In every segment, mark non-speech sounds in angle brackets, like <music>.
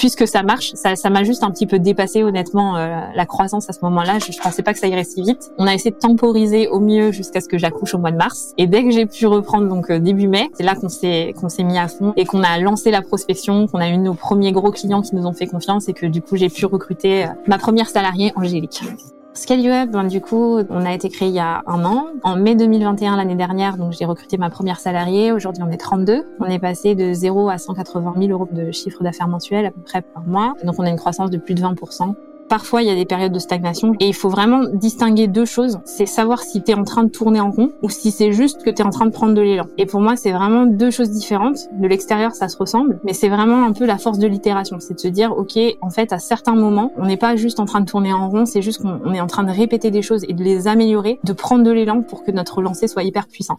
puisque ça marche, ça, ça m'a juste un petit peu dépassé honnêtement euh, la croissance à ce moment-là. Je, je pensais pas que ça irait si vite. On a essayé de temporiser au mieux jusqu'à ce que j'accouche au mois de mars. Et dès que j'ai pu reprendre donc euh, début mai, c'est là qu'on s'est qu'on s'est mis à fond et qu'on a lancé la prospection, qu'on a eu nos premiers gros clients qui nous ont fait confiance et que du coup j'ai pu recruter euh, ma première salariée Angélique. Scale Web, ben, du coup, on a été créé il y a un an. En mai 2021, l'année dernière, donc j'ai recruté ma première salariée. Aujourd'hui, on est 32. On est passé de 0 à 180 000 euros de chiffre d'affaires mensuel à peu près par mois. Donc, on a une croissance de plus de 20 Parfois, il y a des périodes de stagnation et il faut vraiment distinguer deux choses. C'est savoir si tu es en train de tourner en rond ou si c'est juste que tu es en train de prendre de l'élan. Et pour moi, c'est vraiment deux choses différentes. De l'extérieur, ça se ressemble, mais c'est vraiment un peu la force de l'itération. C'est de se dire, OK, en fait, à certains moments, on n'est pas juste en train de tourner en rond, c'est juste qu'on est en train de répéter des choses et de les améliorer, de prendre de l'élan pour que notre lancée soit hyper puissant.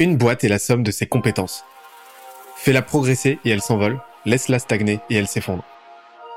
Une boîte est la somme de ses compétences. Fais-la progresser et elle s'envole, laisse-la stagner et elle s'effondre.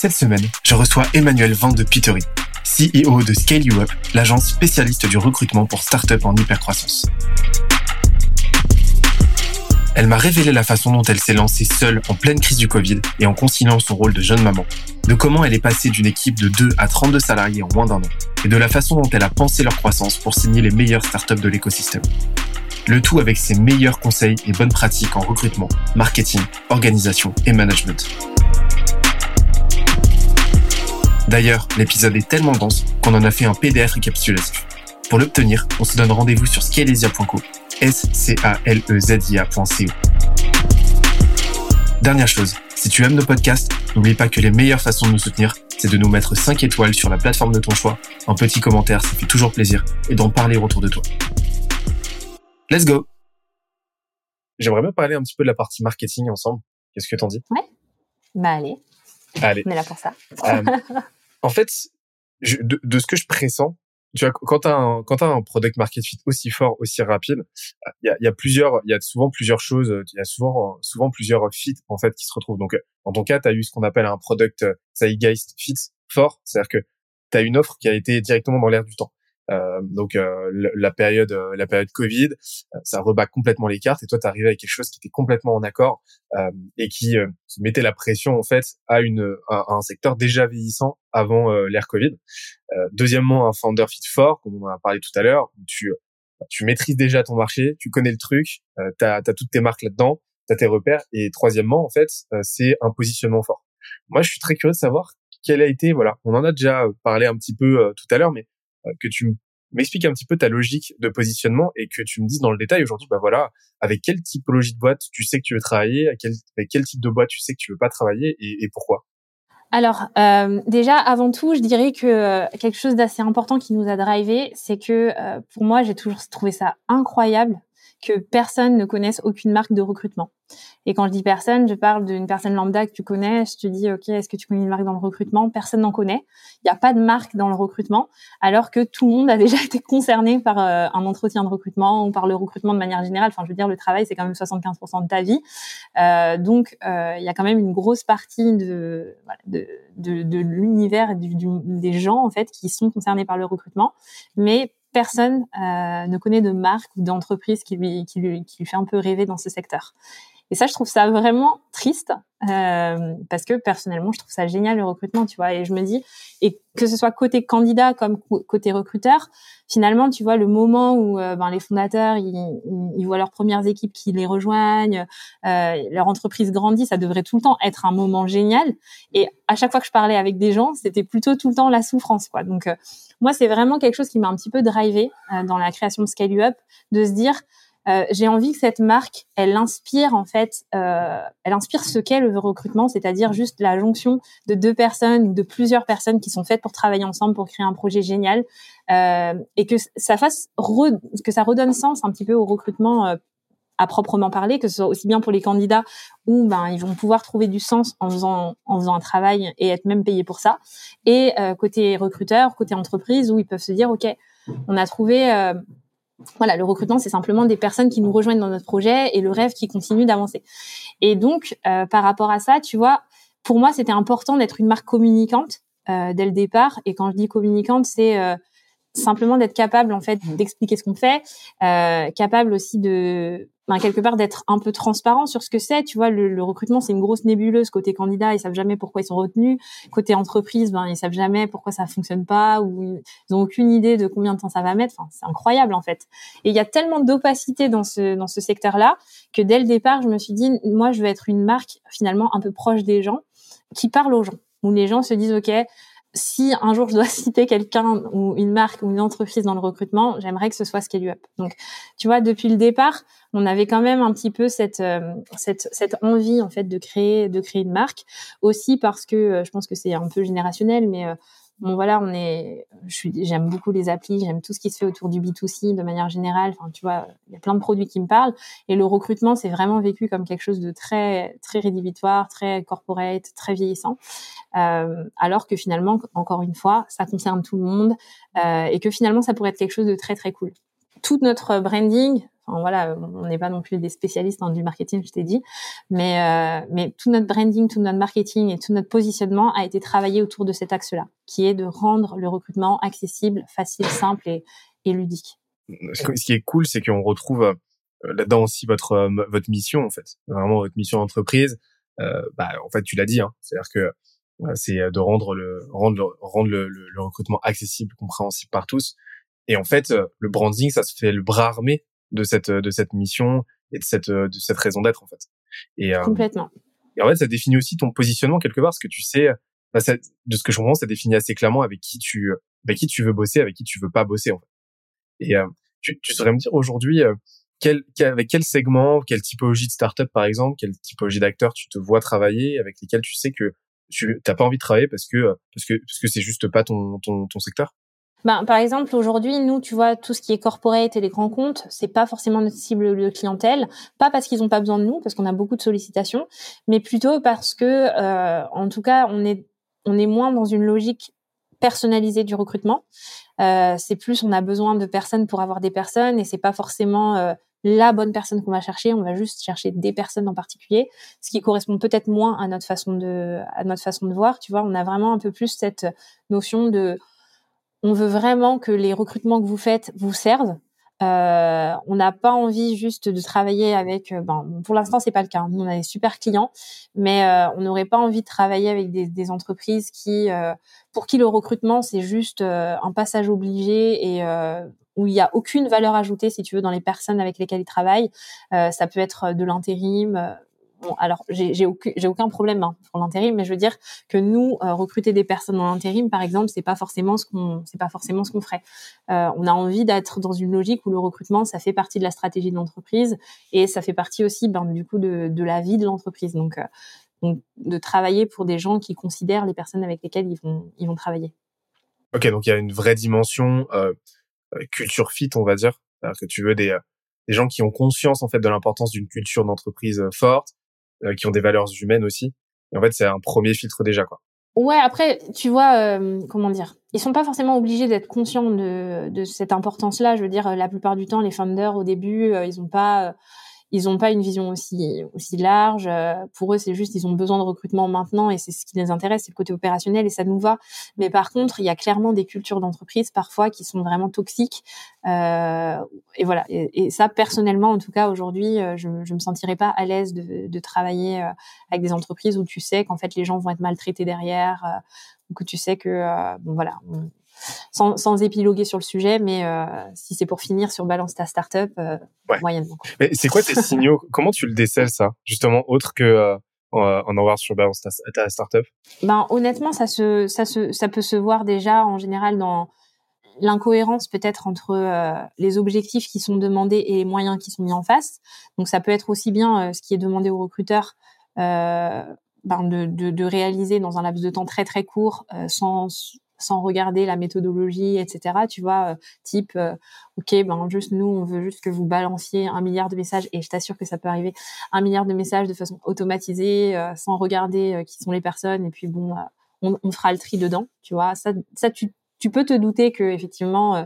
Cette semaine, je reçois Emmanuel Van de Petery, CEO de Scale You Up, l'agence spécialiste du recrutement pour start-up en hypercroissance. Elle m'a révélé la façon dont elle s'est lancée seule en pleine crise du Covid et en conciliant son rôle de jeune maman, de comment elle est passée d'une équipe de 2 à 32 salariés en moins d'un an, et de la façon dont elle a pensé leur croissance pour signer les meilleures startups de l'écosystème. Le tout avec ses meilleurs conseils et bonnes pratiques en recrutement, marketing, organisation et management. D'ailleurs, l'épisode est tellement dense qu'on en a fait un PDF récapitulatif. Pour l'obtenir, on se donne rendez-vous sur scalezia.co, s c a l e z i a.co. Dernière chose, si tu aimes nos podcasts, n'oublie pas que les meilleures façons de nous soutenir, c'est de nous mettre 5 étoiles sur la plateforme de ton choix, un petit commentaire, ça fait toujours plaisir, et d'en parler autour de toi. Let's go J'aimerais bien parler un petit peu de la partie marketing ensemble. Qu'est-ce que t'en dis? Ouais. Bah allez. Allez. On est là pour ça. Euh, <laughs> en fait, de, de, ce que je pressens, tu vois, quand t'as un, quand as un product market fit aussi fort, aussi rapide, il y a, y a, plusieurs, il y a souvent plusieurs choses, il y a souvent, souvent plusieurs fits en fait qui se retrouvent. Donc, dans ton cas, tu as eu ce qu'on appelle un product zeitgeist fit fort, c'est-à-dire que tu as une offre qui a été directement dans l'air du temps. Euh, donc euh, la période euh, la période Covid, euh, ça rebat complètement les cartes et toi tu arrivé avec quelque chose qui était complètement en accord et qui, qui, mettait la pression en fait à une à, un secteur déjà vieillissant avant l'ère Covid. deuxièmement, un founder fit fort, comme on en a parlé tout à l'heure, tu tu maîtrises déjà ton marché, tu connais le truc, tu as, toutes tes marques là-dedans, tu as tes repères et troisièmement en fait, c'est un positionnement fort. Moi, je suis très curieux de savoir quel a été voilà, on en a déjà parlé un petit peu tout à l'heure mais que tu m'expliques un petit peu ta logique de positionnement et que tu me dises dans le détail aujourd'hui, bah voilà, avec quelle typologie de boîte tu sais que tu veux travailler, avec quel, type de boîte tu sais que tu veux pas travailler et, pourquoi? Alors euh, déjà avant tout, je dirais que euh, quelque chose d'assez important qui nous a drivé, c'est que euh, pour moi j'ai toujours trouvé ça incroyable que personne ne connaisse aucune marque de recrutement. Et quand je dis personne, je parle d'une personne lambda que tu connais. Je te dis, OK, est-ce que tu connais une marque dans le recrutement? Personne n'en connaît. Il n'y a pas de marque dans le recrutement, alors que tout le monde a <laughs> déjà été concerné par euh, un entretien de recrutement ou par le recrutement de manière générale. Enfin, je veux dire, le travail, c'est quand même 75% de ta vie. Euh, donc, euh, il y a quand même une grosse partie de, de, de, de l'univers des gens, en fait, qui sont concernés par le recrutement. Mais personne euh, ne connaît de marque ou d'entreprise qui lui, qui, lui, qui lui fait un peu rêver dans ce secteur. Et ça, je trouve ça vraiment triste euh, parce que personnellement, je trouve ça génial le recrutement, tu vois. Et je me dis, et que ce soit côté candidat comme côté recruteur, finalement, tu vois, le moment où euh, ben, les fondateurs ils, ils, voient leurs premières équipes qui les rejoignent, euh, leur entreprise grandit, ça devrait tout le temps être un moment génial. Et à chaque fois que je parlais avec des gens, c'était plutôt tout le temps la souffrance, quoi. Donc euh, moi, c'est vraiment quelque chose qui m'a un petit peu drivé euh, dans la création de Scale Up, de se dire euh, j'ai envie que cette marque, elle inspire en fait, euh, elle inspire ce qu'est le recrutement, c'est-à-dire juste la jonction de deux personnes ou de plusieurs personnes qui sont faites pour travailler ensemble pour créer un projet génial euh, et que ça fasse que ça redonne sens un petit peu au recrutement à proprement parler, que ce soit aussi bien pour les candidats où ben ils vont pouvoir trouver du sens en faisant en faisant un travail et être même payés pour ça, et côté recruteur, côté entreprise où ils peuvent se dire ok, on a trouvé voilà, le recrutement, c'est simplement des personnes qui nous rejoignent dans notre projet et le rêve qui continue d'avancer. Et donc, euh, par rapport à ça, tu vois, pour moi, c'était important d'être une marque communicante euh, dès le départ. Et quand je dis communicante, c'est euh, simplement d'être capable, en fait, d'expliquer ce qu'on fait, capable aussi de ben, quelque part d'être un peu transparent sur ce que c'est. Tu vois, le, le recrutement, c'est une grosse nébuleuse côté candidat, ils savent jamais pourquoi ils sont retenus. Côté entreprise, ben, ils savent jamais pourquoi ça fonctionne pas ou ils ont aucune idée de combien de temps ça va mettre. Enfin, c'est incroyable en fait. Et il y a tellement d'opacité dans ce dans ce secteur-là que dès le départ, je me suis dit, moi, je veux être une marque finalement un peu proche des gens, qui parle aux gens, où les gens se disent, ok, si un jour je dois <laughs> citer quelqu'un ou une marque ou une entreprise dans le recrutement, j'aimerais que ce soit ScaluUp. Donc, tu vois, depuis le départ, on avait quand même un petit peu cette euh, cette cette envie en fait de créer de créer une marque aussi parce que euh, je pense que c'est un peu générationnel, mais euh, bon voilà, on est, j'aime beaucoup les applis, j'aime tout ce qui se fait autour du B2C de manière générale. Enfin, tu vois, il y a plein de produits qui me parlent. Et le recrutement, c'est vraiment vécu comme quelque chose de très, très rédhibitoire, très corporate, très vieillissant. Euh, alors que finalement, encore une fois, ça concerne tout le monde euh, et que finalement, ça pourrait être quelque chose de très, très cool. Tout notre branding, voilà, on n'est pas non plus des spécialistes en du marketing, je t'ai dit, mais euh, mais tout notre branding, tout notre marketing et tout notre positionnement a été travaillé autour de cet axe-là, qui est de rendre le recrutement accessible, facile, simple et, ludique. Ce qui est cool, c'est qu'on retrouve euh, là-dedans aussi votre euh, votre mission en fait, vraiment votre mission d'entreprise. Euh, bah, en fait, tu l'as dit, hein, c'est-à-dire que c'est de rendre le rendre rendre le, le, recrutement accessible, compréhensible par tous. Et en fait, le branding, ça se fait le bras armé de cette de cette mission et de cette de cette raison d'être en fait. Et euh, complètement. Et en fait, ça définit aussi ton positionnement quelque part, parce que tu sais, bah, ça, de ce que je comprends, ça définit assez clairement avec qui tu avec qui tu veux bosser, avec qui tu veux pas bosser en fait. Et euh, tu, tu saurais me dire aujourd'hui euh, quel, avec quel segment, quelle typologie de startup par exemple, quelle typologie d'acteurs tu te vois travailler, avec lesquels tu sais que tu t'as pas envie de travailler parce que parce que parce que c'est juste pas ton ton, ton secteur? Ben, par exemple, aujourd'hui, nous, tu vois, tout ce qui est corporate et les grands comptes, c'est pas forcément notre cible de clientèle. Pas parce qu'ils ont pas besoin de nous, parce qu'on a beaucoup de sollicitations, mais plutôt parce que, euh, en tout cas, on est, on est moins dans une logique personnalisée du recrutement. Euh, c'est plus, on a besoin de personnes pour avoir des personnes, et c'est pas forcément euh, la bonne personne qu'on va chercher. On va juste chercher des personnes en particulier, ce qui correspond peut-être moins à notre façon de, à notre façon de voir. Tu vois, on a vraiment un peu plus cette notion de on veut vraiment que les recrutements que vous faites vous servent. Euh, on n'a pas envie juste de travailler avec. Euh, ben, pour l'instant, c'est pas le cas. Nous, on a des super clients, mais euh, on n'aurait pas envie de travailler avec des, des entreprises qui, euh, pour qui le recrutement c'est juste un passage obligé et où il y a aucune valeur ajoutée, si tu veux, dans les personnes avec lesquelles ils travaillent. ça peut être de l'intérim, alors j'ai aucun, problème hein, pour l'intérim, mais je veux dire que nous euh, recruter des personnes dans l'intérim, par exemple, c'est pas forcément ce qu'on, c'est pas forcément ce qu'on ferait. Euh, on a envie d'être dans une logique où le recrutement, ça fait partie de la stratégie de l'entreprise et ça fait partie aussi, ben, du coup, de, la vie de l'entreprise. Donc, euh, donc, de travailler pour des gens qui considèrent les personnes avec lesquelles ils vont, ils vont travailler. Ok, donc il y a une vraie dimension culture fit, on va dire, que tu veux des des gens qui ont conscience en fait de l'importance d'une culture d'entreprise forte, qui ont des valeurs humaines aussi. Et en fait, c'est un premier filtre déjà, quoi. Ouais, après, tu vois, euh, comment dire, ils sont pas forcément obligés d'être conscients de, de cette importance-là. Je veux dire, la plupart du temps, les founders au début, euh, ils ont pas, ils n'ont pas une vision aussi aussi large. Euh, pour eux, c'est juste ils ont besoin de recrutement maintenant et c'est ce qui les intéresse, c'est le côté opérationnel et ça nous va. Mais par contre, il y a clairement des cultures d'entreprise parfois qui sont vraiment toxiques. Euh, et voilà. Et, ça, personnellement, en tout cas aujourd'hui, euh, je, je me sentirais pas à l'aise de, de travailler euh, avec des entreprises où tu sais qu'en fait les gens vont être maltraités derrière, ou que tu sais que bon voilà sans, sans épiloguer sur le sujet, mais euh, si c'est pour finir sur balance ta startup, euh, moyennement. Mais c'est quoi tes <laughs> signaux? Comment tu le décèles ça, justement, autre que euh, en avoir sur balance ta, ta startup? Ben honnêtement, ça se, ça se, ça peut se voir déjà en général dans l'incohérence peut-être entre euh, les objectifs qui sont demandés et les moyens qui sont mis en face. Donc ça peut être aussi bien euh, ce qui est demandé aux recruteurs euh, ben de, de, de, réaliser dans un laps de temps très très court sans sans regarder la méthodologie, etc. Tu vois, type, ok, ben juste nous, on veut juste que vous balanciez un milliard de messages, et je t'assure que ça peut arriver, un milliard de messages de façon automatisée, sans regarder qui sont les personnes, et puis bon, on, fera le tri dedans, tu vois. Ça, ça tu, tu peux te douter que effectivement euh,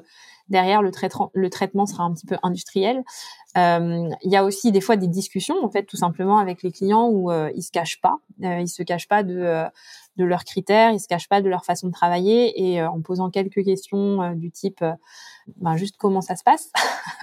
derrière le, traitement, le traitement sera un petit peu industriel. Euh, il y a aussi des fois des discussions en fait tout simplement avec les clients où euh, ils se cachent pas, euh, ils se cachent pas de euh, de leurs critères, ils se cachent pas de leur façon de travailler et en posant quelques questions du type ben, juste comment ça se passe,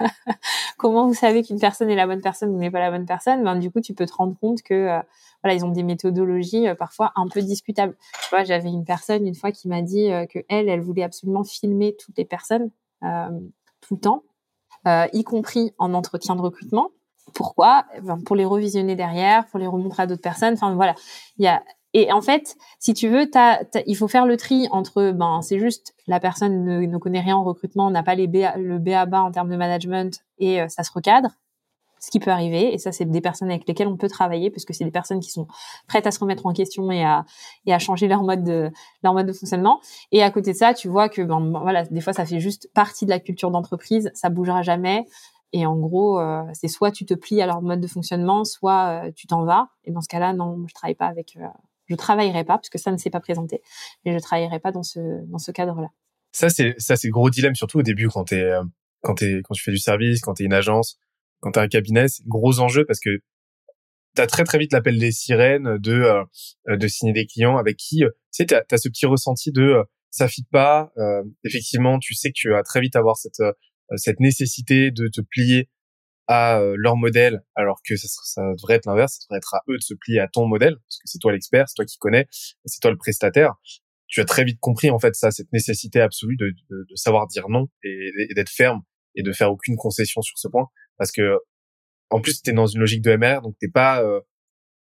<laughs> comment vous savez qu'une personne est la bonne personne ou n'est pas la bonne personne, ben du coup tu peux te rendre compte que voilà, ils ont des méthodologies euh, parfois un peu discutables. Tu j'avais une personne une fois qui m'a dit euh, que elle, elle voulait absolument filmer toutes les personnes euh, tout le temps, y compris en entretien de recrutement. Pourquoi? Pour les revisionner derrière, pour les remontrer à d'autres personnes. Enfin voilà, il y a et en fait, si tu veux, il faut faire le tri entre, ben, c'est juste la personne ne, connaît rien en recrutement, n'a pas les le BABA en termes de management et ça se recadre ce qui peut arriver. Et ça, c'est des personnes avec lesquelles on peut travailler, parce que c'est des personnes qui sont prêtes à se remettre en question et à, et à changer leur mode de leur mode de fonctionnement. Et à côté de ça, tu vois que ben, voilà, des fois, ça fait juste partie de la culture d'entreprise, ça bougera jamais. Et en gros, euh, c'est soit tu te plies à leur mode de fonctionnement, soit euh, tu t'en vas. Et dans ce cas-là, non, je travaille pas avec, euh, je travaillerai pas parce que ça ne s'est pas présenté, mais je travaillerai pas dans ce dans ce cadre-là. Ça c'est ça c'est gros dilemme surtout au début quand t'es quand t'es quand tu fais du service, quand t'es une agence quand t'as un cabinet, c'est gros enjeu parce que t'as très très vite l'appel des sirènes de euh, de signer des clients avec qui euh, tu sais t'as as ce petit ressenti de euh, ça fit pas effectivement tu sais que tu vas très vite avoir cette cette nécessité de te plier à leur modèle alors que ça, ça devrait être l'inverse ça devrait être à eux de se plier à ton modèle parce que c'est toi l'expert c'est toi qui connais c'est toi le prestataire. Tu as très vite compris en fait ça cette nécessité absolue de, de, de savoir dire non et, et d'être ferme et de faire aucune concession sur ce point parce que en plus t'es dans une logique de MR donc t'es pas euh,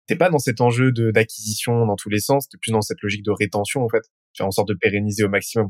t'es pas dans cet enjeu de d'acquisition dans tous les sens t'es plus dans cette logique de rétention en fait faire en sorte de pérenniser au maximum.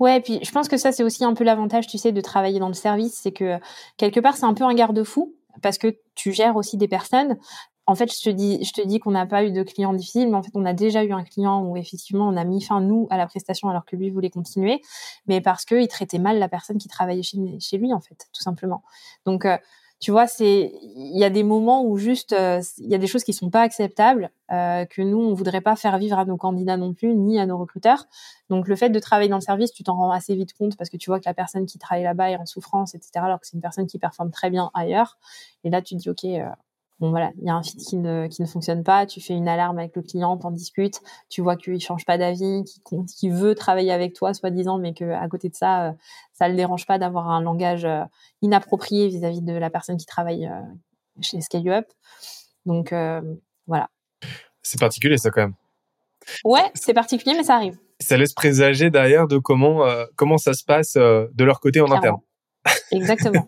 Ouais, puis je pense que ça c'est aussi un peu l'avantage, tu sais, de travailler dans le service, c'est que quelque part c'est un peu un garde-fou parce que tu gères aussi des personnes. En fait, je te dis, je te dis qu'on n'a pas eu de client difficile, mais en fait, on a déjà eu un client où effectivement on a mis fin nous à la prestation alors que lui voulait continuer, mais parce que il traitait mal la personne qui travaillait chez, lui en fait, tout simplement. Donc euh, tu vois, c'est il y a des moments où juste euh, il y a des choses qui sont pas acceptables euh, que nous on voudrait pas faire vivre à nos candidats non plus ni à nos recruteurs. Donc le fait de travailler dans le service, tu t'en rends assez vite compte parce que tu vois que la personne qui travaille là-bas est en souffrance, etc. Alors que c'est une personne qui performe très bien ailleurs. Et là tu te dis ok, bon voilà, il y a un fit qui ne, qui ne fonctionne pas, tu fais une alarme avec le client, t'en discutes, tu vois qu'il change pas d'avis, qu'il qui veut travailler avec toi, soi-disant, mais que à côté de ça, euh, ça le dérange pas d'avoir un langage euh, inapproprié vis-à-vis de la personne qui travaille euh, chez Scale Up. Donc voilà. C'est particulier ça quand même. Ouais, c'est particulier, mais ça arrive. Ça laisse présager derrière de comment comment ça se passe de leur côté en interne. Exactement.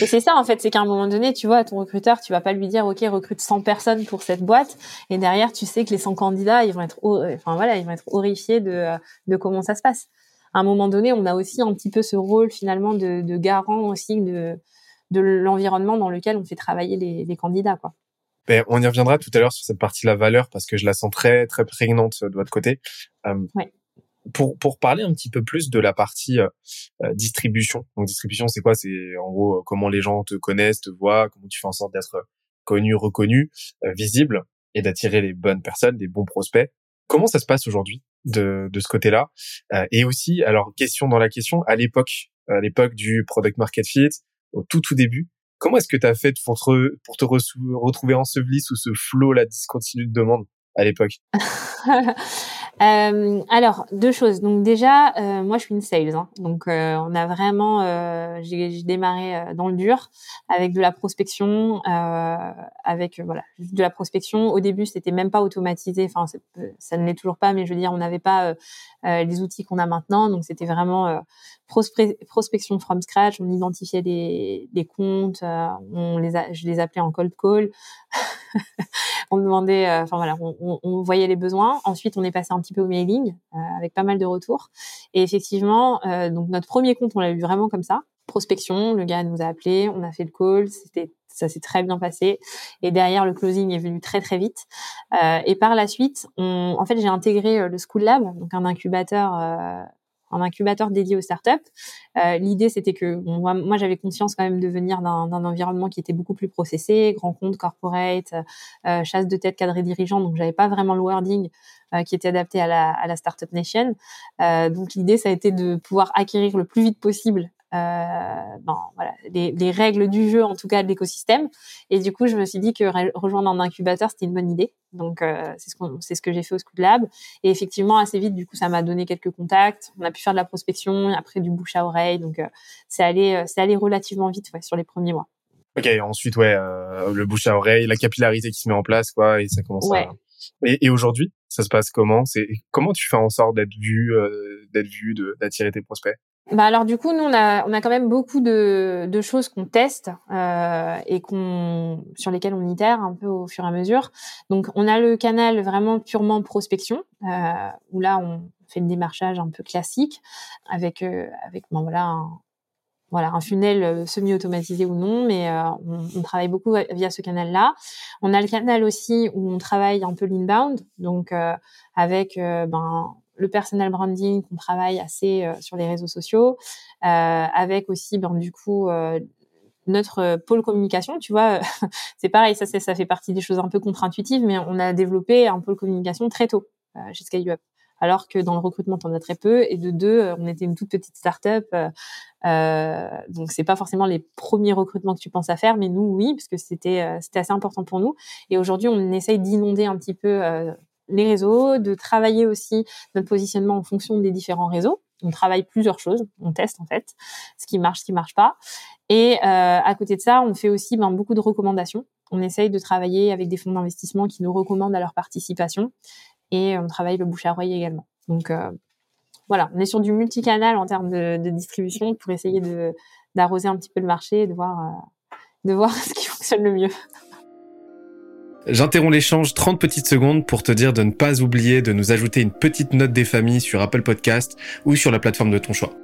Et c'est ça en fait, c'est qu'à un moment donné, tu vois, ton recruteur, tu vas pas lui dire OK, recrute 100 personnes pour cette boîte et derrière tu sais que les 100 candidats, ils vont être enfin voilà, ils vont être horrifiés de de comment ça se passe. À un moment donné, on a aussi un petit peu ce rôle finalement de, de garant aussi de de l'environnement dans lequel on fait travailler les, les candidats quoi. Ben, on y reviendra tout à l'heure sur cette partie de la valeur parce que je la sens très très prégnante de votre côté. Euh, ouais pour pour parler un petit peu plus de la partie euh, euh, distribution. Donc distribution, c'est quoi? C'est en gros euh, comment les gens te connaissent, te voient, comment tu fais en sorte d'être connu, reconnu, visible et d'attirer les bonnes personnes, des bons prospects. Comment ça se passe aujourd'hui de de ce côté-là? Et aussi, alors question dans la question, à l'époque, à l'époque du product market fit, au tout tout début, comment est-ce que tu as fait pour te pour te retrouver enseveli sous ce flot la discontinu de demande à l'époque? <laughs> Euh, alors, deux choses. Donc déjà, euh, moi, je suis une sales. Hein. Donc, euh, on a vraiment, euh, j'ai démarré euh, dans le dur avec de la prospection, avec voilà, de la prospection. Au début, c'était même pas automatisé. Enfin, ça ne l'est toujours pas, mais je veux dire, on n'avait pas les outils qu'on a maintenant. Donc, c'était vraiment prospection from scratch. On identifiait des, des comptes, on les a, je les appelais en cold call. <laughs> on demandait, enfin voilà, on, on, on, voyait les besoins. Ensuite, on est passé un petit peu au mailing avec pas mal de retours. Et effectivement, donc notre premier compte, on l'a eu vraiment comme ça prospection. Le gars nous a appelé, on a fait le call, c'était ça s'est très bien passé. Et derrière, le closing est venu très très vite. Euh, et par la suite, on, en fait, j'ai intégré euh, le School Lab, donc un incubateur. Euh, un incubateur dédié aux startups. Euh, L'idée, c'était que moi, moi j'avais conscience quand même de venir d'un environnement qui était beaucoup plus processé, grand compte, corporate, euh, chasse de tête, cadre dirigeant. Donc, j'avais pas vraiment le wording euh, qui était adapté à la, à la startup nation. donc, l'idée, ça a été de pouvoir acquérir le plus vite possible euh, bon, voilà, les, les, règles du jeu, en tout cas de l'écosystème. Et du coup, je me suis dit que rejoindre un incubateur, c'était une bonne idée. Donc, euh, c'est ce, c'est ce que j'ai fait au Scoot Lab. Et effectivement, assez vite, du coup, ça m'a donné quelques contacts. On a pu faire de la prospection, après du bouche à oreille. Donc, euh, c'est allé, euh, c'est allé relativement vite ouais, sur les premiers mois. Ok, ensuite, ouais, euh, le bouche à oreille, la capillarité qui se met en place, quoi, et ça commence à... Et, et aujourd'hui, ça se passe comment? C'est comment tu fais en sorte d'être vu, d'être vu, d'attirer tes prospects? Bah alors du coup, nous on a on a quand même beaucoup de, de choses qu'on teste euh, et qu'on sur lesquelles on itère un peu au fur et à mesure. Donc on a le canal vraiment purement prospection euh, où là on fait le démarchage un peu classique avec euh, avec bon voilà un, voilà un funnel euh, semi-automatisé ou non, mais euh, on, travaille beaucoup via ce canal-là. On a le canal aussi où on travaille un peu l'inbound, donc euh, avec ben le personal branding qu'on travaille assez euh, sur les réseaux sociaux, euh, avec aussi ben, du coup euh, notre pôle communication, tu vois, <laughs> c'est pareil, ça, ça fait partie des choses un peu contre-intuitives, mais on a développé un pôle communication très tôt chez SkyUp. Alors que dans le recrutement, on a très peu. Et de deux, on était une toute petite start-up. Euh, donc, c'est pas forcément les premiers recrutements que tu penses à faire, mais nous, oui, parce que c'était c'était assez important pour nous. Et aujourd'hui, on essaye d'inonder un petit peu les réseaux, de travailler aussi notre positionnement en fonction des différents réseaux. On travaille plusieurs choses, on teste en fait ce qui marche, ce qui marche pas. Et euh, à côté de ça, on fait aussi ben, beaucoup de recommandations. On essaye de travailler avec des fonds d'investissement qui nous recommandent à leur participation et on travaille le bouche à également. Donc euh, voilà, on est sur du multicanal en termes de, distribution pour essayer d'arroser un petit peu le marché et de voir euh, de voir <laughs> ce qui fonctionne le mieux. J'interromps l'échange 30 petites secondes pour te dire de ne pas oublier de nous ajouter une petite note des familles sur Apple Podcast ou sur la plateforme de ton choix.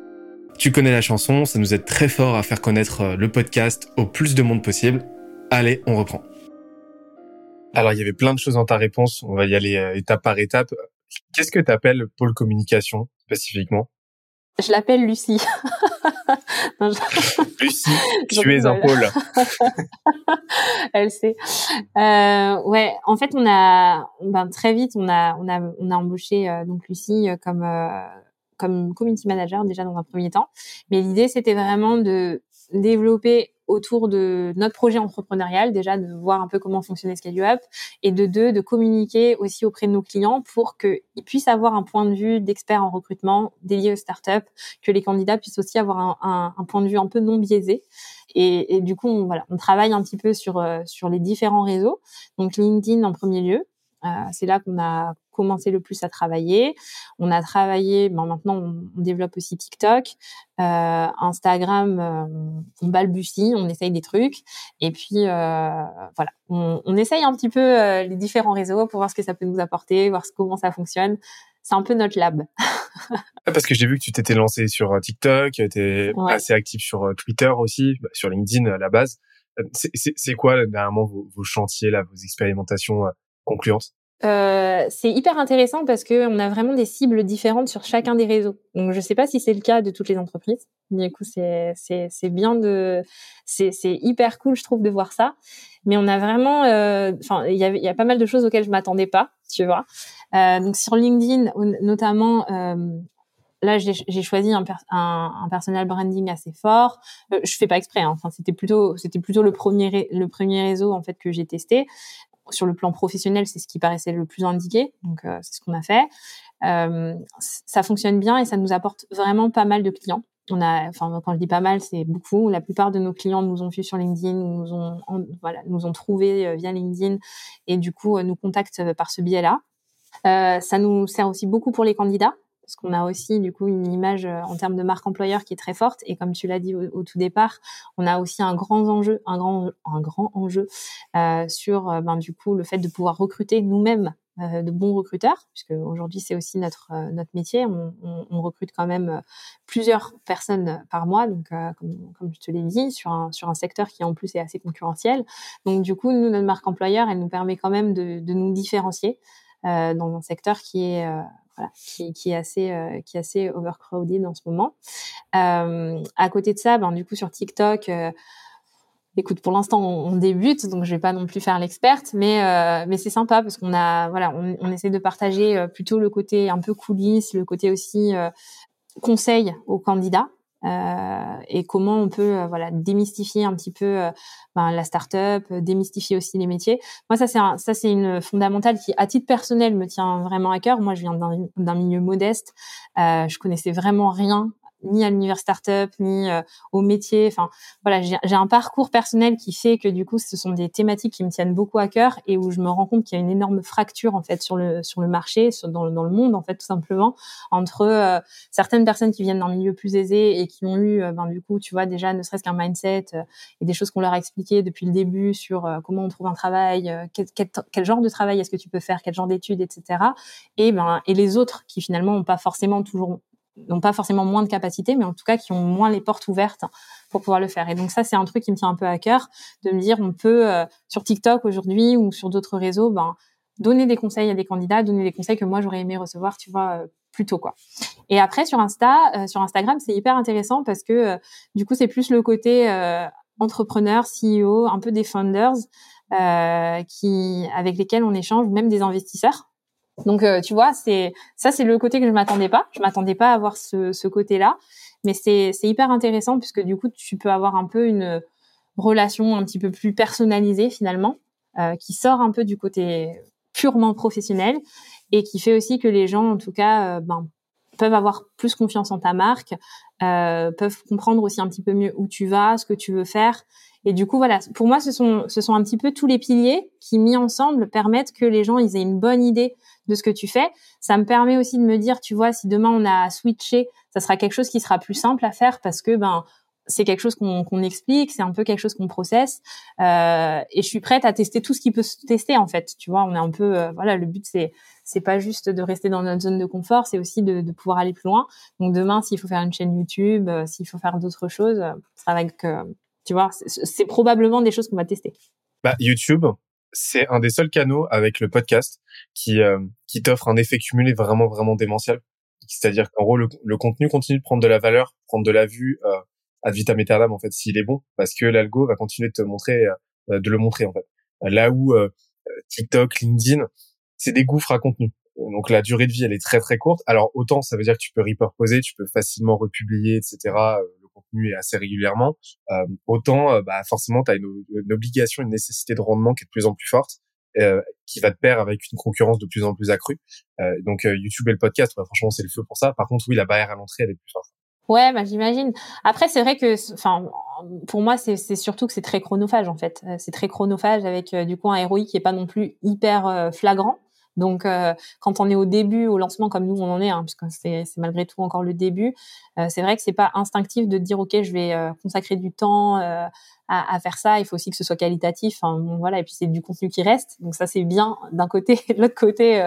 Tu connais la chanson, ça nous aide très fort à faire connaître euh, le podcast au plus de monde possible. Allez, on reprend. Alors, il y avait plein de choses dans ta réponse. On va y aller euh, étape par étape. Qu'est-ce que tu appelles pôle communication spécifiquement? Je l'appelle Lucie. <laughs> <laughs> Lucie, <laughs> tu es un pôle. <laughs> Elle sait. Euh, ouais, en fait, on a, ben, très vite, on a, on a, on a embauché euh, donc Lucie euh, comme euh, comme community manager déjà dans un premier temps. Mais l'idée, c'était vraiment de développer autour de notre projet entrepreneurial, déjà de voir un peu comment fonctionnait Scale et de deux, de communiquer aussi auprès de nos clients pour qu'ils puissent avoir un point de vue d'expert en recrutement dédié aux startups, que les candidats puissent aussi avoir un, point de vue un peu non biaisé. Et, du coup, on, voilà, on travaille un petit peu sur, euh, sur les différents réseaux. Donc LinkedIn en premier lieu, c'est là qu'on a commencé le plus à travailler. On a travaillé, ben maintenant on, développe aussi TikTok, euh, Instagram, euh, on balbutie, on essaye des trucs, et puis euh, voilà, on, on, essaye un petit peu euh, les différents réseaux pour voir ce que ça peut nous apporter, voir comment ça fonctionne. C'est un peu notre lab. Parce que j'ai vu que tu t'étais lancé sur euh, TikTok, tu étais assez actif sur Twitter aussi, bah, sur LinkedIn à la base. C'est quoi dernièrement vos, vos chantiers là, vos expérimentations euh, c'est hyper intéressant parce que on a vraiment des cibles différentes sur chacun des réseaux. Donc je sais pas si c'est le cas de toutes les entreprises. Du coup c'est c'est bien de c'est hyper cool je trouve de voir ça. Mais on a vraiment euh, enfin il y a y a pas mal de choses auxquelles je m'attendais pas, tu vois. Euh, donc sur LinkedIn notamment euh, là j'ai choisi un, un, un, personal branding assez fort. Euh, je fais pas exprès. Hein. Enfin c'était plutôt c'était plutôt le premier le premier réseau en fait que j'ai testé sur le plan professionnel, c'est ce qui paraissait le plus indiqué. Donc, euh, c'est ce qu'on a fait. Euh, ça fonctionne bien et ça nous apporte vraiment pas mal de clients. On a, enfin, quand je dis pas mal, c'est beaucoup. La plupart de nos clients nous ont vu sur LinkedIn, nous ont, voilà, nous ont trouvé euh, via LinkedIn et du coup nous contactent par ce biais-là. ça nous sert aussi beaucoup pour les candidats parce qu'on a aussi du coup une image euh, en termes de marque employeur qui est très forte et comme tu l'as dit au, tout départ, on a aussi un grand enjeu, un grand un grand enjeu euh, sur euh, ben du coup le fait de pouvoir recruter nous-mêmes de bons recruteurs, puisque aujourd'hui c'est aussi notre notre métier. On, recrute quand même plusieurs personnes par mois, donc comme, comme je te l'ai dit, sur un sur un secteur qui en plus est assez concurrentiel. Donc du coup, nous notre marque employeur, elle nous permet quand même de nous différencier dans un secteur qui est voilà, qui, est assez euh, qui est assez overcrowded en ce moment. Euh, à côté de ça, ben du coup sur TikTok, euh, écoute, pour l'instant on, débute, donc je vais pas non plus faire l'experte, mais euh, mais c'est sympa parce qu'on a voilà, on, essaie de partager euh, plutôt le côté un peu coulisses, le côté aussi conseil aux candidats. Euh, et comment on peut euh, voilà démystifier un petit peu euh, ben, la start-up, démystifier aussi les métiers. Moi, ça c'est ça c'est une fondamentale qui, à titre personnel, me tient vraiment à cœur. Moi, je viens d'un milieu modeste, je connaissais vraiment rien ni à l'univers startup, ni euh, au métier. Enfin, voilà, j'ai un parcours personnel qui fait que du coup, ce sont des thématiques qui me tiennent beaucoup à cœur et où je me rends compte qu'il y a une énorme fracture en fait sur le sur le marché, sur, dans, dans le monde en fait tout simplement entre euh, certaines personnes qui viennent d'un milieu plus aisé et qui ont eu, euh, ben du coup, tu vois déjà ne serait-ce qu'un mindset et des choses qu'on leur a expliquées depuis le début sur comment on trouve un travail, quel, quel, quel genre de travail est-ce que tu peux faire, quel genre d'études, etc. Et ben et les autres qui finalement n'ont pas forcément toujours n'ont pas forcément moins de capacité, mais en tout cas qui ont moins les portes ouvertes pour pouvoir le faire. Et donc ça, c'est un truc qui me tient un peu à cœur, de me dire, on peut euh, sur TikTok aujourd'hui ou sur d'autres réseaux, ben donner des conseils à des candidats, donner des conseils que moi j'aurais aimé recevoir, tu vois, euh, plus tôt quoi. Et après sur Insta, euh, sur Instagram, c'est hyper intéressant parce que du coup c'est plus le côté entrepreneur, CEO, un peu des founders qui avec lesquels on échange, même des investisseurs donc euh, tu vois, c'est ça c'est le côté que je m'attendais pas. Je m'attendais pas à avoir ce, ce côté-là, mais c'est hyper intéressant puisque du coup tu peux avoir un peu une relation un petit peu plus personnalisée finalement, euh, qui sort un peu du côté purement professionnel et qui fait aussi que les gens en tout cas euh, ben peuvent avoir plus confiance en ta marque, euh, peuvent comprendre aussi un petit peu mieux où tu vas, ce que tu veux faire et du coup, voilà, pour moi, ce sont, ce sont un petit peu tous les piliers qui, mis ensemble, permettent que les gens ils aient une bonne idée de ce que tu fais. Ça me permet aussi de me dire, tu vois, si demain on a switché, ça sera quelque chose qui sera plus simple à faire parce que ben c'est quelque chose qu'on explique, c'est un peu quelque chose qu'on processe, euh, et je suis prête à tester tout ce qui peut se tester en fait. Tu vois, on est un peu, euh, voilà, le but c'est c'est pas juste de rester dans notre zone de confort, c'est aussi de, pouvoir aller plus loin. Donc demain, s'il faut faire une chaîne YouTube, euh, s'il faut faire d'autres choses, ça sera avec tu vois, c'est probablement des choses qu'on va tester. Bah, YouTube, c'est un des seuls canaux avec le podcast qui euh, qui t'offre un effet cumulé vraiment vraiment démentiel. C'est-à-dire qu'en gros le, contenu continue de prendre de la valeur, prendre de la vue euh, ad vitam aeternam en fait s'il est bon parce que l'algo va continuer de te montrer euh, de le montrer en fait. Là où euh, TikTok, LinkedIn, c'est des gouffres à contenu. Donc la durée de vie elle est très très courte. Alors autant ça veut dire que tu peux repurposer, tu peux facilement republier, etc contenu et assez régulièrement, euh, autant euh, bah, forcément tu as une, obligation, une nécessité de rendement qui est de plus en plus forte, euh, qui va te pair avec une concurrence de plus en plus accrue. donc YouTube et le podcast, franchement, c'est le feu pour ça. Par contre, oui, la barrière à l'entrée, elle est plus forte. Ouais, bah, j'imagine. Après, c'est vrai que, enfin, pour moi, c'est surtout que c'est très chronophage en fait. C'est très chronophage avec du coup un ROI qui est pas non plus hyper flagrant. Donc, euh, quand on est au début, au lancement, comme nous on en est, hein, puisque c'est malgré tout encore le début, euh, c'est vrai que c'est pas instinctif de dire ok, je vais euh, consacrer du temps à, à, faire ça. Il faut aussi que ce soit qualitatif. Hein, voilà, et puis c'est du contenu qui reste. Donc ça c'est bien d'un côté, <laughs> l'autre côté.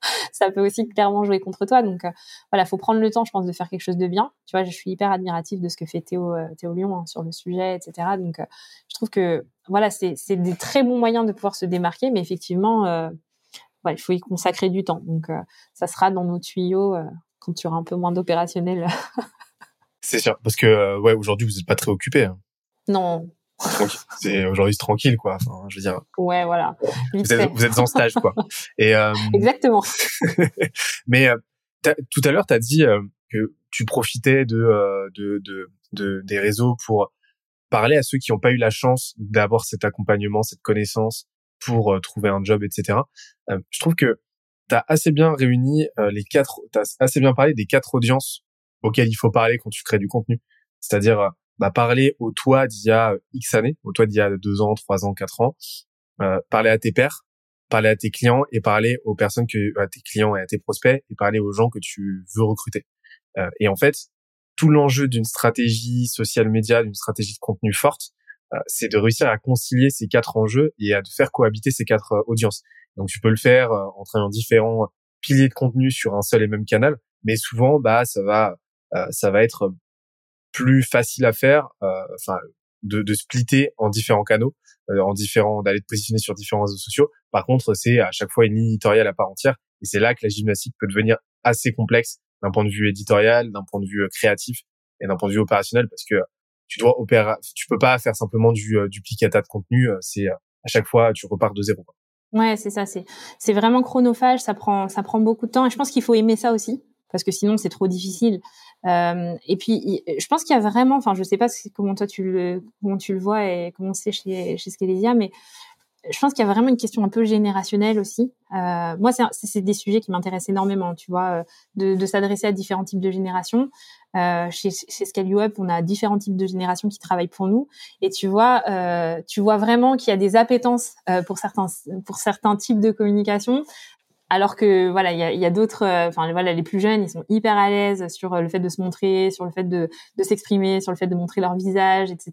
<laughs> ça peut aussi clairement jouer contre toi. Donc voilà, faut prendre le temps, je pense, de faire quelque chose de bien. Tu vois, je suis hyper admirative de ce que fait Théo, Théo Lyon hein, sur le sujet, etc. Donc je trouve que voilà, c'est des très bons moyens de pouvoir se démarquer, mais effectivement, il faut y consacrer du temps. Donc, euh, ça sera dans nos tuyaux euh, quand tu auras un peu moins d'opérationnel. <laughs> c'est sûr, parce que euh, ouais, aujourd'hui vous n'êtes pas très occupé. Hein. Non. C'est aujourd'hui c'est tranquille quoi. Enfin, je veux dire. Ouais, voilà. Vous êtes, vous êtes, en stage quoi. <laughs> Et exactement. <laughs> Mais tout à l'heure tu as dit que tu profitais de, de, de, de, des réseaux pour parler à ceux qui n'ont pas eu la chance d'avoir cet accompagnement, cette connaissance, pour euh, trouver un job, etc. Euh, je trouve que tu as assez bien réuni euh, les quatre, tu as assez bien parlé des quatre audiences auxquelles il faut parler quand tu crées du contenu. C'est-à-dire bah, parler au toi d'il y a X années, au toi d'il y a deux ans, trois ans, quatre ans, parler à tes pairs, parler à tes clients et parler aux personnes que à tes clients et à tes prospects et parler aux gens que tu veux recruter. et en fait, tout l'enjeu d'une stratégie social média, d'une stratégie de contenu forte, c'est de réussir à concilier ces quatre enjeux et à faire cohabiter ces quatre audiences. Donc tu peux le faire en travaillant différents piliers de contenu sur un seul et même canal, mais souvent bah ça va ça va être plus facile à faire, enfin de, de splitter en différents canaux, en différents d'aller te positionner sur différents réseaux sociaux. Par contre, c'est à chaque fois une éditoriale à part entière, et c'est là que la gymnastique peut devenir assez complexe d'un point de vue éditorial, d'un point de vue créatif et d'un point de vue opérationnel, parce que tu dois opérer, tu peux pas faire simplement du euh, duplicata de contenu. C'est à chaque fois tu repars de zéro. Ouais, c'est ça. C'est c'est vraiment chronophage. Ça prend ça prend beaucoup de temps. Et je pense qu'il faut aimer ça aussi parce que sinon c'est trop difficile. Euh, et puis je pense qu'il y a vraiment, enfin je sais pas comment toi tu le comment tu le vois et comment c'est chez chez mais je pense qu'il y a vraiment une question un peu générationnelle aussi. Euh, moi, c'est des sujets qui m'intéressent énormément, tu vois, euh, de, s'adresser à différents types de générations. Euh, chez, chez Up, on a différents types de générations qui travaillent pour nous, et tu vois, tu vois vraiment qu'il y a des appétences pour certains pour certains types de communication, alors que voilà, il y a, a d'autres, euh, enfin voilà, les plus jeunes, ils sont hyper à l'aise sur euh, le fait de se montrer, sur le fait de, de s'exprimer, sur le fait de montrer leur visage, etc.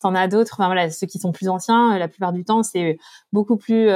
T'en as d'autres, enfin voilà, ceux qui sont plus anciens, euh, la plupart du temps, c'est beaucoup plus,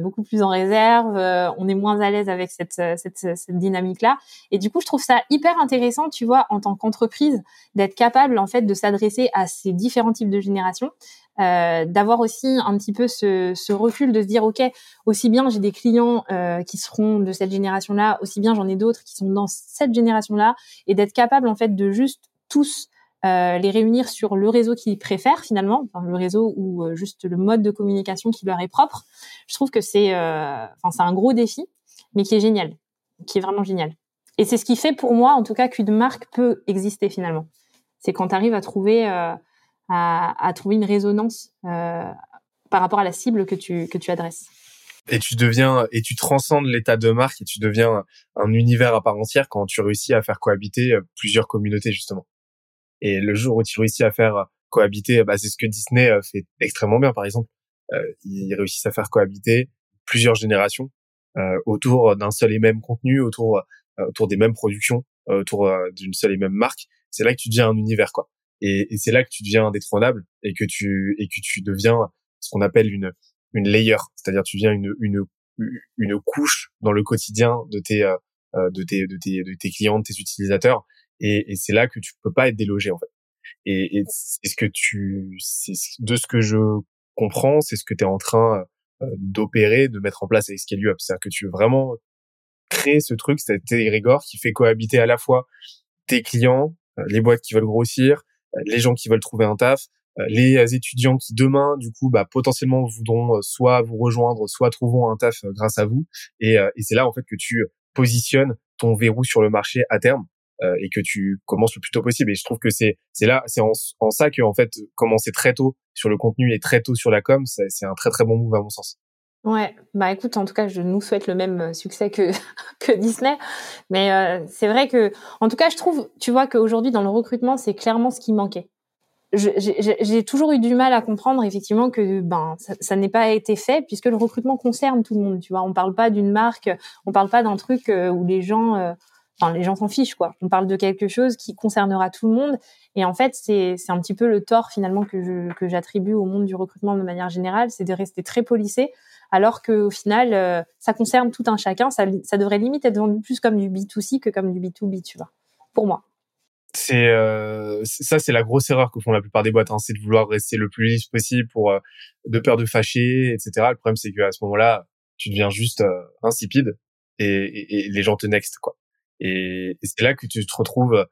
beaucoup plus en réserve. on est moins à l'aise avec cette, cette, cette dynamique-là. Et du coup, je trouve ça hyper intéressant, tu vois, en tant qu'entreprise, d'être capable en fait de s'adresser à ces différents types de générations euh, d'avoir aussi un petit peu ce, ce, recul de se dire ok aussi bien j'ai des clients euh, qui seront de cette génération là aussi bien j'en ai d'autres qui sont dans cette génération là et d'être capable en fait de juste tous euh, les réunir sur le réseau qu'ils préfèrent finalement enfin, le réseau ou euh, juste le mode de communication qui leur est propre je trouve que c'est euh, enfin c'est un gros défi mais qui est génial qui est vraiment génial. Et c'est ce qui fait pour moi en tout cas qu'une marque peut exister finalement. C'est quand tu arrives à trouver à, trouver une résonance euh, par rapport à la cible que tu, que tu adresses. Et tu deviens, et tu transcendes l'état de marque et tu deviens un univers à part entière quand tu réussis à faire cohabiter euh, plusieurs communautés, justement. Et le jour où tu réussis à faire cohabiter, bah, c'est ce que Disney euh, fait extrêmement bien, par exemple. Euh, ils réussissent à faire cohabiter plusieurs générations euh, autour d'un seul et même contenu, autour, autour des mêmes productions, autour d'une seule et même marque. C'est là que tu deviens un univers, quoi. Et, et c'est là que tu deviens indétrônable et que tu et que tu deviens ce qu'on appelle une une layer, c'est-à-dire tu deviens une une une couche dans le quotidien de tes euh, euh, de tes de tes de tes clients, de tes utilisateurs. Et, et c'est là que tu peux pas être délogé en fait. Et, et c'est ce que tu c'est de ce que je comprends, c'est ce que tu es en train euh, d'opérer, de mettre en place avec Scale Up. C'est-à-dire que tu veux vraiment créer ce truc, cet égrégore qui fait cohabiter à la fois tes clients, les boîtes qui veulent grossir, les gens qui veulent trouver un taf, euh, les étudiants qui demain, du coup, bah, potentiellement voudront euh, soit vous rejoindre, soit trouveront un taf euh, grâce à vous. Et, et c'est là en fait que tu positionnes ton verrou sur le marché à terme et que tu commences le plus tôt possible. Et je trouve que c'est c'est là, c'est en, en, ça que en fait commencer très tôt sur le contenu et très tôt sur la com, c'est un très très bon move à mon sens. Ouais, bah écoute, en tout cas, je nous souhaite le même succès <laughs> que Disney, mais euh, c'est vrai que, en tout cas, je trouve, tu vois, qu'aujourd'hui dans le recrutement, c'est clairement ce qui manquait. J'ai toujours eu du mal à comprendre effectivement que ben ça, ça n'ait pas été fait puisque le recrutement concerne tout le monde. Tu vois, on parle pas d'une marque, on parle pas d'un truc euh, où les gens, euh, enfin les gens s'en fichent quoi. On parle de quelque chose qui concernera tout le monde. Et en fait, c'est c'est un petit peu le tort finalement que j'attribue au monde du recrutement de manière générale, c'est de rester très policé alors qu'au final, euh, ça concerne tout un chacun. Ça, ça devrait limite être vendu plus comme du B2C que comme du B2B, tu vois, pour moi. C'est euh, ça, c'est la grosse erreur que font la plupart des boîtes, hein, c'est de vouloir rester le plus lisse possible pour euh, de peur de fâcher, etc. Le problème, c'est qu'à ce moment-là, tu deviens juste insipide et, et, les gens te next, quoi. Et, et c'est là que tu te retrouves,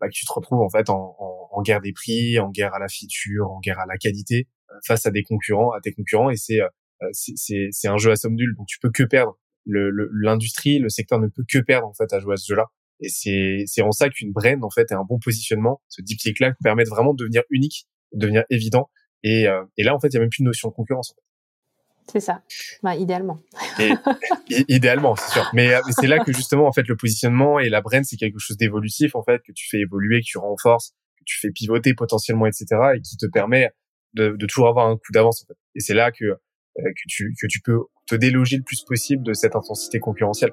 bah, que tu te retrouves en fait en, en, en, guerre des prix, en guerre à la feature, en guerre à la qualité face à des concurrents, à tes concurrents. Et c'est euh, c'est un jeu à somme nulle, donc tu peux que perdre. L'industrie, le, le, secteur ne peut que perdre en fait à jouer à ce jeu-là. Et c'est c'est en ça qu'une brand en fait est un bon positionnement. Ce deep click-là permet vraiment de devenir unique, de devenir évident. Et, euh, et là en fait il y a même plus de notion de concurrence. C'est ça, bah, idéalement. Et, <laughs> idéalement, c'est sûr. Mais, euh, mais c'est là que justement, en fait, le positionnement et la brand, c'est quelque chose d'évolutif, en fait, que tu fais évoluer, que tu renforces, que tu fais pivoter potentiellement, etc., et qui te permet de, de toujours avoir un coup d'avance. En fait. Et c'est là que euh, que tu, que tu peux te déloger le plus possible de cette intensité concurrentielle.